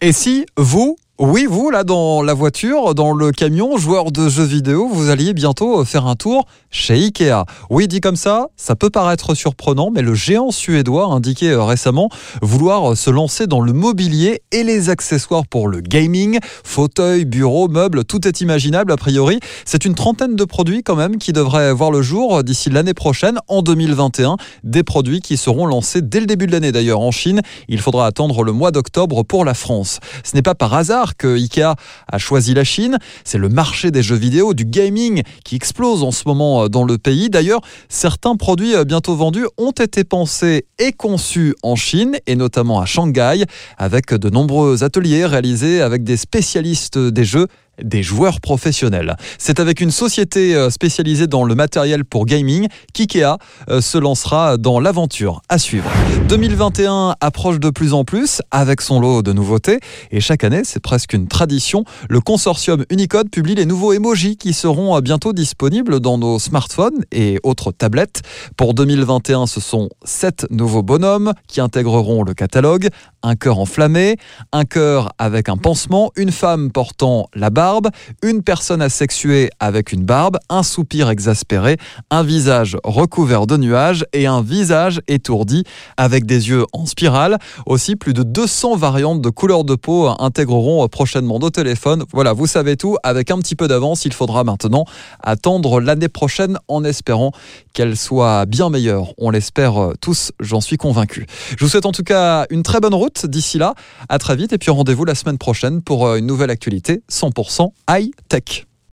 Et si vous, oui, vous, là, dans la voiture, dans le camion, joueur de jeux vidéo, vous alliez bientôt faire un tour chez Ikea. Oui, dit comme ça, ça peut paraître surprenant, mais le géant suédois a indiqué euh, récemment vouloir se lancer dans le mobilier et les accessoires pour le gaming, fauteuil, bureau, meubles, tout est imaginable a priori. C'est une trentaine de produits quand même qui devraient voir le jour d'ici l'année prochaine, en 2021. Des produits qui seront lancés dès le début de l'année d'ailleurs en Chine. Il faudra attendre le mois d'octobre pour la France. Ce n'est pas par hasard que Ikea a choisi la Chine. C'est le marché des jeux vidéo, du gaming qui explose en ce moment euh, dans le pays. D'ailleurs, certains produits euh, bientôt vendus ont été pensés et conçus en Chine et notamment à Shanghai avec de nombreux ateliers réalisés avec des spécialistes des jeux des joueurs professionnels. C'est avec une société euh, spécialisée dans le matériel pour gaming qu'IKEA euh, se lancera dans l'aventure à suivre. 2021 approche de plus en plus avec son lot de nouveautés et chaque année, c'est presque une tradition, le consortium Unicode publie les nouveaux emojis qui seront euh, bientôt disponibles dans nos smartphones et autres tablettes. Pour 2021, ce sont sept nouveaux bonhommes qui intégreront le catalogue, un cœur enflammé, un cœur avec un pansement, une femme portant la barre une personne asexuée avec une barbe, un soupir exaspéré, un visage recouvert de nuages et un visage étourdi avec des yeux en spirale. Aussi, plus de 200 variantes de couleurs de peau intégreront prochainement nos téléphones. Voilà, vous savez tout. Avec un petit peu d'avance, il faudra maintenant attendre l'année prochaine en espérant qu'elle soit bien meilleure. On l'espère tous, j'en suis convaincu. Je vous souhaite en tout cas une très bonne route d'ici là. À très vite et puis rendez-vous la semaine prochaine pour une nouvelle actualité 100% high tech.